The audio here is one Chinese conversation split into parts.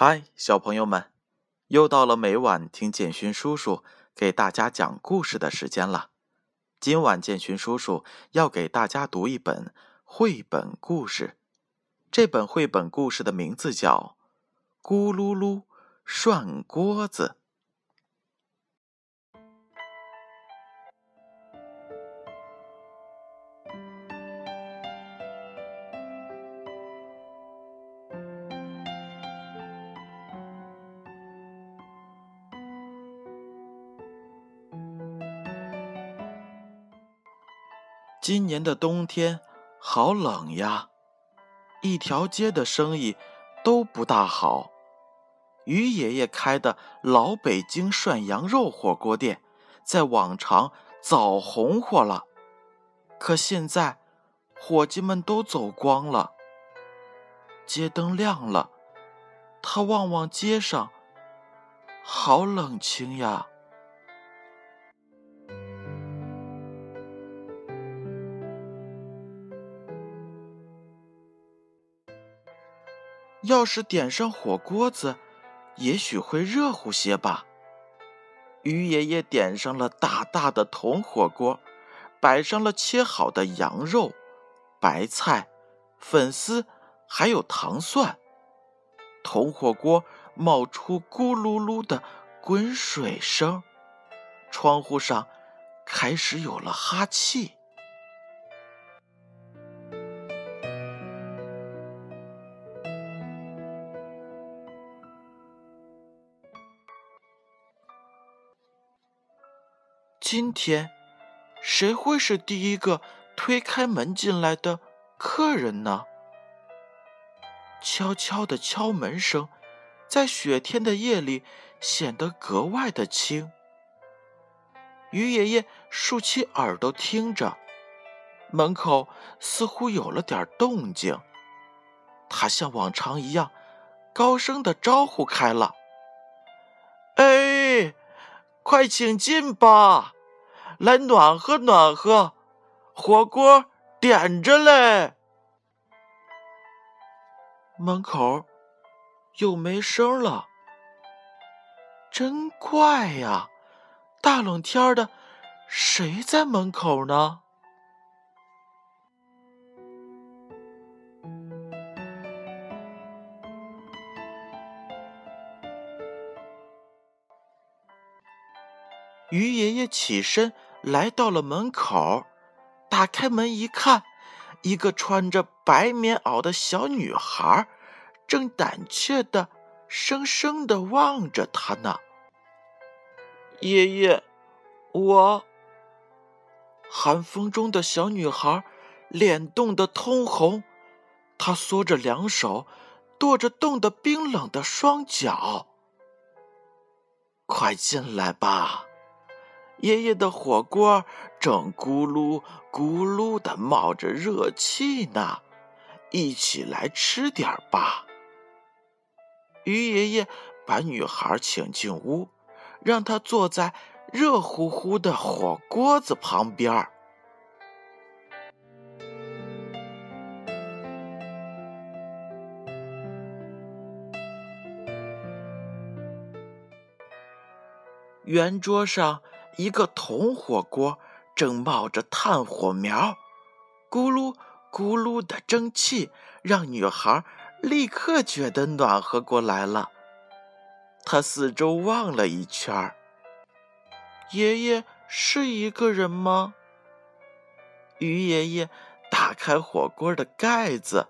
嗨，小朋友们，又到了每晚听建勋叔叔给大家讲故事的时间了。今晚建勋叔叔要给大家读一本绘本故事，这本绘本故事的名字叫《咕噜噜涮锅子》。今年的冬天好冷呀，一条街的生意都不大好。于爷爷开的老北京涮羊肉火锅店，在往常早红火了，可现在伙计们都走光了。街灯亮了，他望望街上，好冷清呀。要是点上火锅子，也许会热乎些吧。于爷爷点上了大大的铜火锅，摆上了切好的羊肉、白菜、粉丝，还有糖蒜。铜火锅冒出咕噜噜的滚水声，窗户上开始有了哈气。今天，谁会是第一个推开门进来的客人呢？悄悄的敲门声，在雪天的夜里显得格外的轻。于爷爷竖起耳朵听着，门口似乎有了点动静。他像往常一样，高声的招呼开了：“哎，快请进吧！”来暖和暖和，火锅点着嘞。门口又没声了，真怪呀！大冷天的，谁在门口呢？于爷爷起身。来到了门口，打开门一看，一个穿着白棉袄的小女孩，正胆怯的、生生的望着他呢。爷爷，我。寒风中的小女孩脸冻得通红，她缩着两手，跺着冻得冰冷的双脚。快进来吧。爷爷的火锅正咕噜咕噜的冒着热气呢，一起来吃点吧。于爷爷把女孩请进屋，让她坐在热乎乎的火锅子旁边。圆桌上。一个铜火锅正冒着炭火苗，咕噜咕噜的蒸汽让女孩立刻觉得暖和过来了。她四周望了一圈儿爷爷是一个人吗？于爷爷打开火锅的盖子，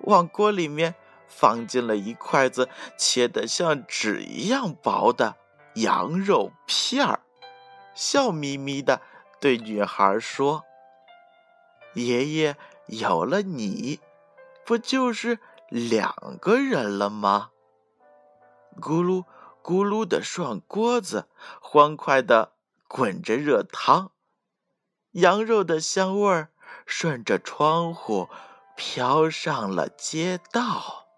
往锅里面放进了一筷子切得像纸一样薄的羊肉片儿。笑眯眯的对女孩说：“爷爷有了你，不就是两个人了吗？”咕噜咕噜的涮锅子，欢快的滚着热汤，羊肉的香味儿顺着窗户飘上了街道。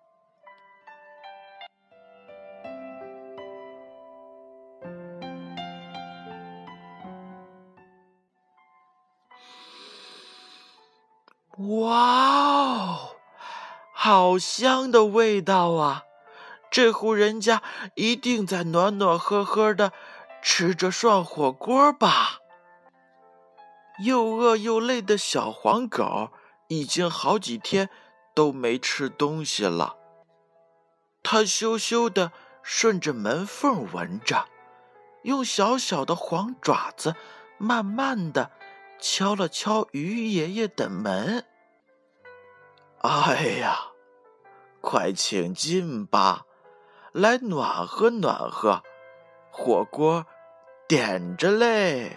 哇哦，好香的味道啊！这户人家一定在暖暖和和的吃着涮火锅吧？又饿又累的小黄狗已经好几天都没吃东西了。它羞羞的顺着门缝闻着，用小小的黄爪子慢慢的敲了敲鱼爷爷的门。哎呀，快请进吧！来暖和暖和，火锅点着嘞。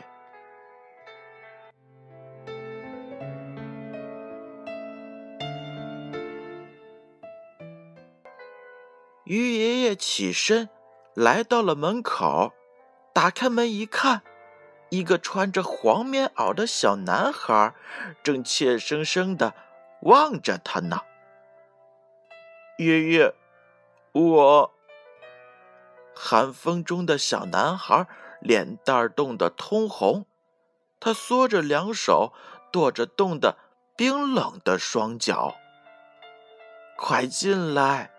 鱼爷爷起身来到了门口，打开门一看，一个穿着黄棉袄的小男孩正怯生生的望着他呢。爷爷，我。寒风中的小男孩脸蛋冻得通红，他缩着两手，跺着冻得冰冷的双脚。快进来，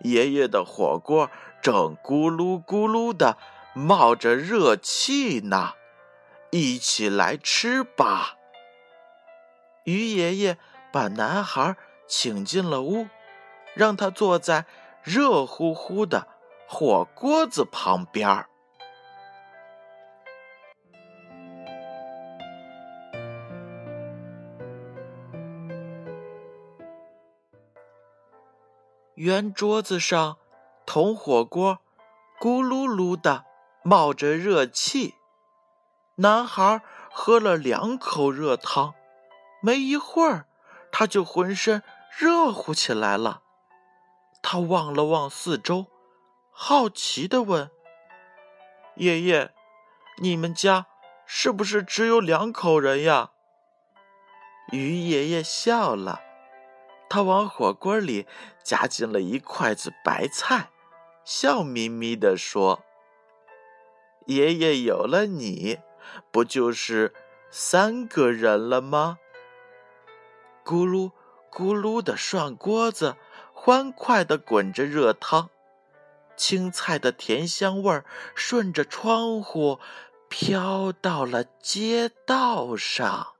爷爷的火锅正咕噜咕噜的冒着热气呢，一起来吃吧。鱼爷爷把男孩请进了屋，让他坐在热乎乎的。火锅子旁边儿，圆桌子上，铜火锅咕噜噜的冒着热气。男孩喝了两口热汤，没一会儿，他就浑身热乎起来了。他望了望四周。好奇的问：“爷爷，你们家是不是只有两口人呀？”鱼爷爷笑了，他往火锅里夹进了一筷子白菜，笑眯眯地说：“爷爷有了你，不就是三个人了吗？”咕噜咕噜的涮锅子，欢快地滚着热汤。青菜的甜香味儿顺着窗户飘到了街道上。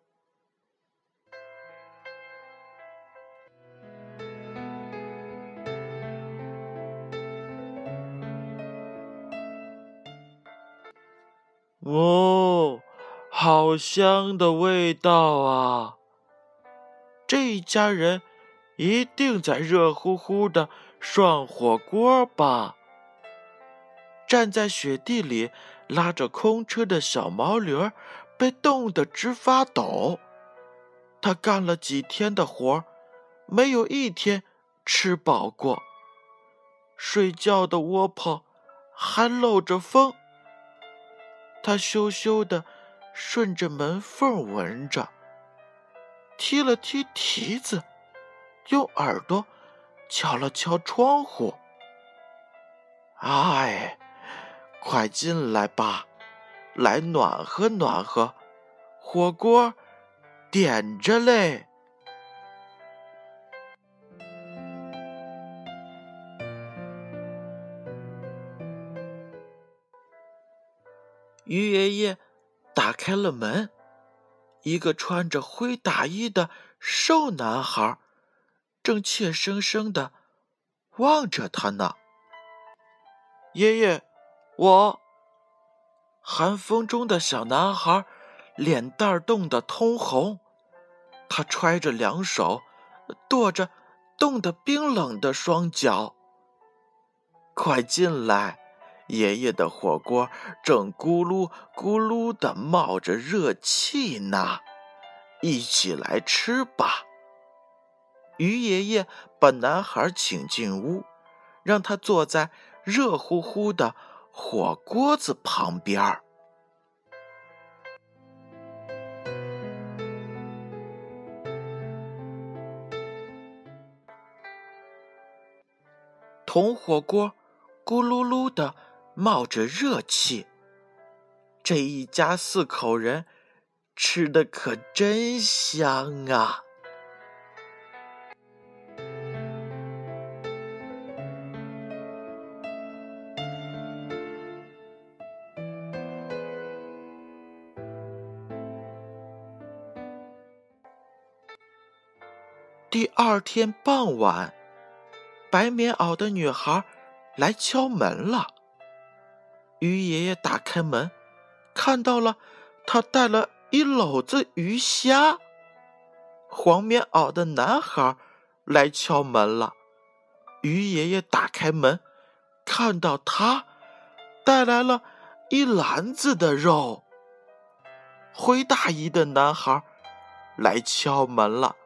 哦，好香的味道啊！这一家人一定在热乎乎的涮火锅吧？站在雪地里拉着空车的小毛驴被冻得直发抖。他干了几天的活，没有一天吃饱过。睡觉的窝棚还漏着风。他羞羞的顺着门缝闻着，踢了踢蹄子，用耳朵敲了敲窗户。哎。快进来吧，来暖和暖和，火锅点着嘞。鱼爷爷打开了门，一个穿着灰大衣的瘦男孩正怯生生的望着他呢。爷爷。我，寒风中的小男孩，脸蛋冻得通红，他揣着两手，跺着冻得冰冷的双脚。快进来，爷爷的火锅正咕噜咕噜的冒着热气呢，一起来吃吧。鱼爷爷把男孩请进屋，让他坐在热乎乎的。火锅子旁边儿，铜火锅咕噜噜的冒着热气这一家四口人吃的可真香啊！第二天傍晚白棉袄的女孩来敲门了。鱼爷爷打开门，看到了，他带了一篓子鱼虾。黄棉袄的男孩来敲门了。鱼爷爷打开门，看到他带来了一篮子的肉。灰大衣的男孩来敲门了。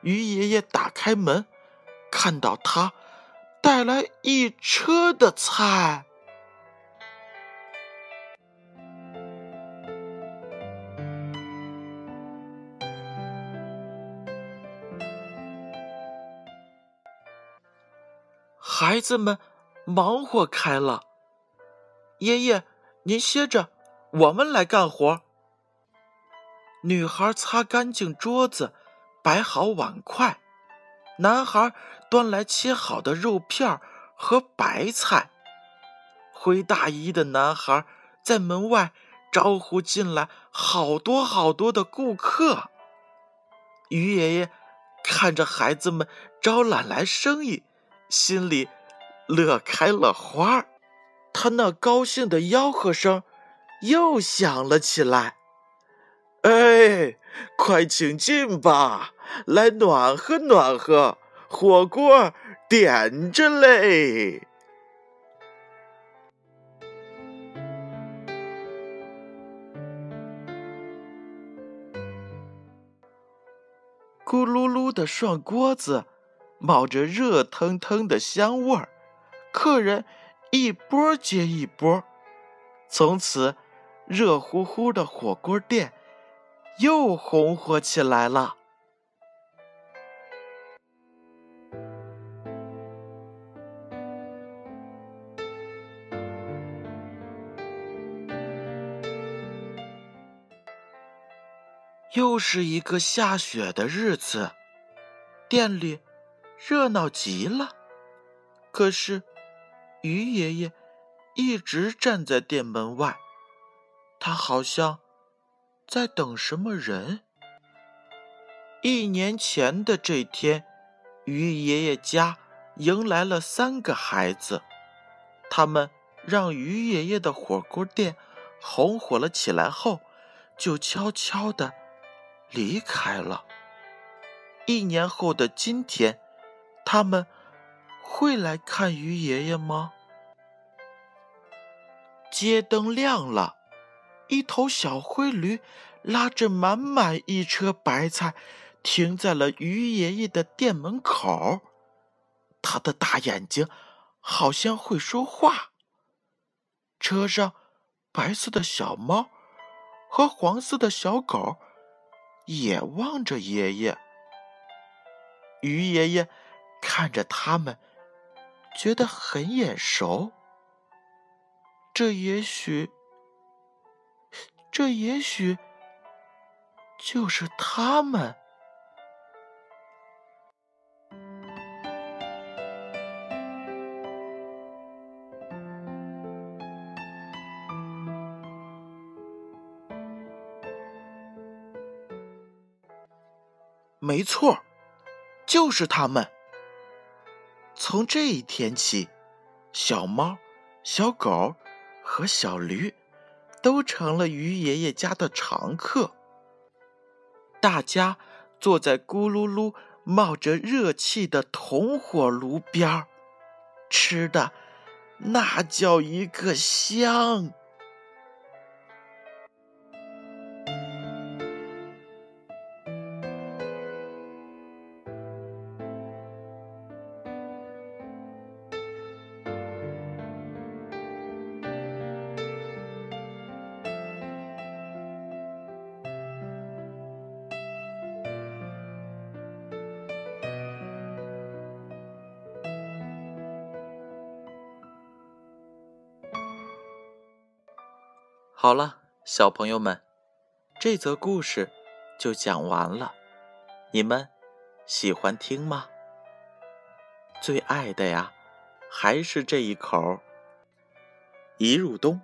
鱼爷爷打开门，看到他带来一车的菜。孩子们忙活开了。爷爷，您歇着，我们来干活。女孩擦干净桌子，摆好碗筷。男孩端来切好的肉片和白菜。灰大衣的男孩在门外招呼进来好多好多的顾客。于爷爷看着孩子们招揽来生意。心里乐开了花儿他那高兴的吆喝声又响了起来。哎，快请进吧，来暖和暖和，火锅点着嘞！咕噜噜的涮锅子。冒着热腾腾的香味儿，客人一波接一波。从此，热乎乎的火锅店又红火起来了。又是一个下雪的日子，店里。热闹极了，可是鱼爷爷一直站在店门外，他好像在等什么人。一年前的这天，鱼爷爷家迎来了三个孩子，他们让鱼爷爷的火锅店红火了起来后，就悄悄的离开了。一年后的今天。他们会来看鱼爷爷吗？街灯亮了，一头小灰驴拉着满满一车白菜，停在了鱼爷爷的店门口。他的大眼睛好像会说话。车上白色的小猫和黄色的小狗也望着爷爷。鱼爷爷。看着他们，觉得很眼熟。这也许，这也许就是他们。没错，就是他们。从这一天起，小猫、小狗和小驴都成了鱼爷爷家的常客。大家坐在咕噜噜冒着热气的铜火炉边儿，吃的那叫一个香。好了，小朋友们，这则故事就讲完了。你们喜欢听吗？最爱的呀，还是这一口。一入冬，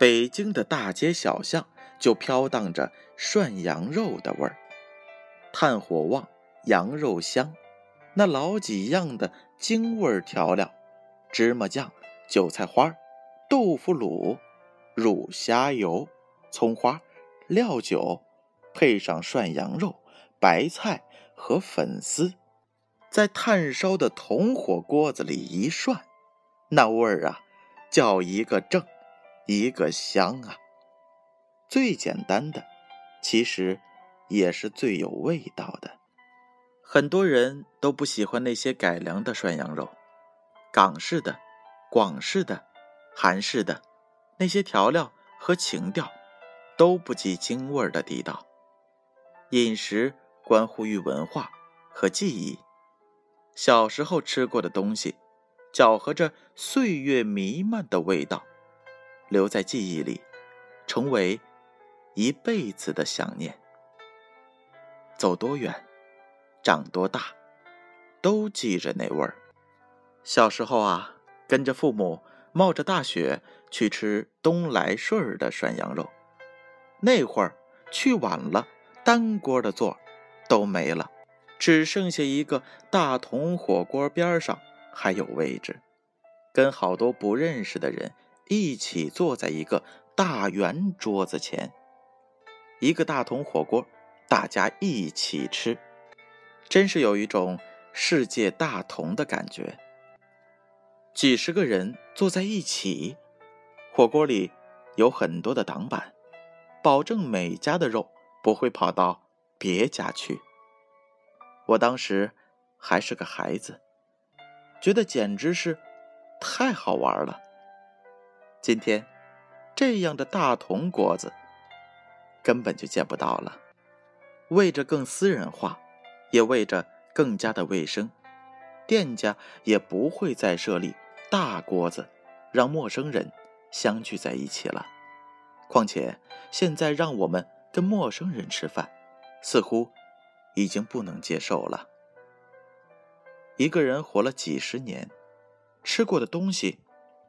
北京的大街小巷就飘荡着涮羊肉的味儿，炭火旺，羊肉香，那老几样的京味调料，芝麻酱、韭菜花、豆腐卤、乳虾油、葱花、料酒，配上涮羊肉、白菜和粉丝，在炭烧的铜火锅子里一涮，那味儿啊，叫一个正，一个香啊！最简单的，其实也是最有味道的。很多人都不喜欢那些改良的涮羊肉，港式的、广式的、韩式的，那些调料和情调都不及京味儿的地道。饮食关乎于文化和记忆，小时候吃过的东西，搅和着岁月弥漫的味道，留在记忆里，成为一辈子的想念。走多远？长多大，都记着那味儿。小时候啊，跟着父母冒着大雪去吃东来顺儿的涮羊肉，那会儿去晚了，单锅的座都没了，只剩下一个大同火锅边上还有位置，跟好多不认识的人一起坐在一个大圆桌子前，一个大同火锅，大家一起吃。真是有一种世界大同的感觉。几十个人坐在一起，火锅里有很多的挡板，保证每家的肉不会跑到别家去。我当时还是个孩子，觉得简直是太好玩了。今天这样的大铜锅子根本就见不到了，为着更私人化。也为着更加的卫生，店家也不会再设立大锅子，让陌生人相聚在一起了。况且现在让我们跟陌生人吃饭，似乎已经不能接受了。一个人活了几十年，吃过的东西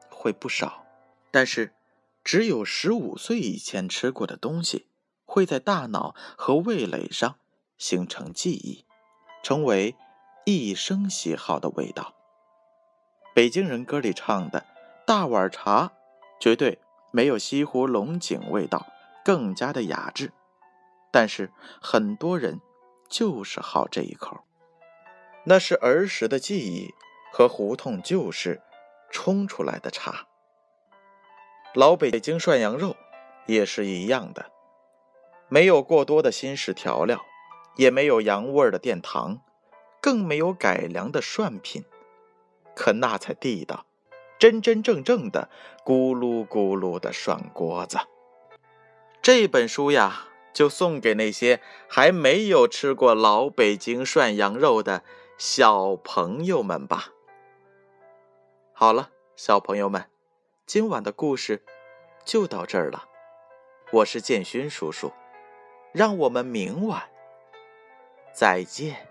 会不少，但是只有十五岁以前吃过的东西，会在大脑和味蕾上形成记忆。成为一生喜好的味道。北京人歌里唱的“大碗茶”，绝对没有西湖龙井味道更加的雅致。但是很多人就是好这一口，那是儿时的记忆和胡同旧事冲出来的茶。老北京涮羊肉也是一样的，没有过多的新式调料。也没有羊味儿的殿堂，更没有改良的涮品，可那才地道，真真正正的咕噜咕噜的涮锅子。这本书呀，就送给那些还没有吃过老北京涮羊肉的小朋友们吧。好了，小朋友们，今晚的故事就到这儿了。我是建勋叔叔，让我们明晚。再见。